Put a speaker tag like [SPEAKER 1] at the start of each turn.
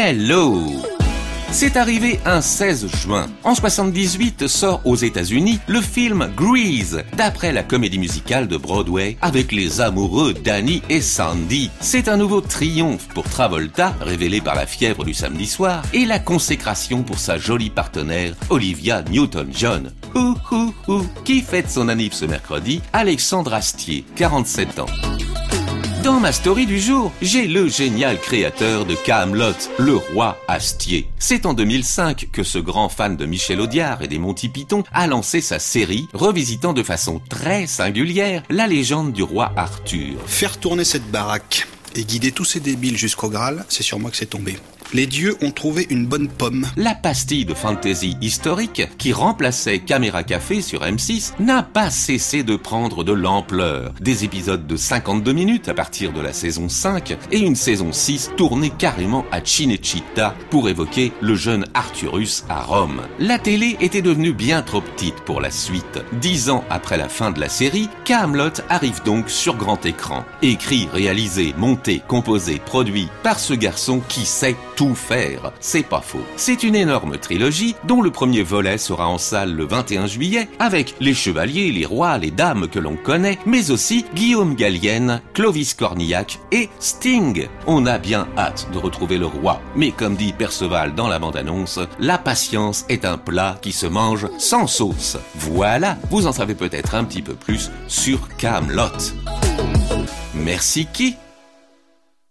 [SPEAKER 1] Hello c'est arrivé un 16 juin. En 78 sort aux États-Unis le film Grease, d'après la comédie musicale de Broadway avec les amoureux Danny et Sandy. C'est un nouveau triomphe pour Travolta, révélé par la fièvre du samedi soir, et la consécration pour sa jolie partenaire Olivia Newton-John. Ouh, ouh, ouh. Qui fête son anniversaire ce mercredi? Alexandre Astier, 47 ans. Dans ma story du jour, j'ai le génial créateur de Camelot, le roi Astier. C'est en 2005 que ce grand fan de Michel Audiard et des Monty Python a lancé sa série, revisitant de façon très singulière la légende du roi Arthur.
[SPEAKER 2] Faire tourner cette baraque et guider tous ces débiles jusqu'au Graal, c'est sur moi que c'est tombé les dieux ont trouvé une bonne pomme.
[SPEAKER 1] La pastille de fantasy historique qui remplaçait Caméra Café sur M6 n'a pas cessé de prendre de l'ampleur. Des épisodes de 52 minutes à partir de la saison 5 et une saison 6 tournée carrément à Cinecittà pour évoquer le jeune Arthurus à Rome. La télé était devenue bien trop petite pour la suite. Dix ans après la fin de la série, Camelot arrive donc sur grand écran. Écrit, réalisé, monté, composé, produit par ce garçon qui sait tout faire. C'est pas faux. C'est une énorme trilogie dont le premier volet sera en salle le 21 juillet avec les chevaliers, les rois, les dames que l'on connaît, mais aussi Guillaume Gallienne, Clovis Cornillac et Sting. On a bien hâte de retrouver le roi. Mais comme dit Perceval dans la bande-annonce, la patience est un plat qui se mange sans sauce. Voilà, vous en savez peut-être un petit peu plus sur Camelot. Merci qui?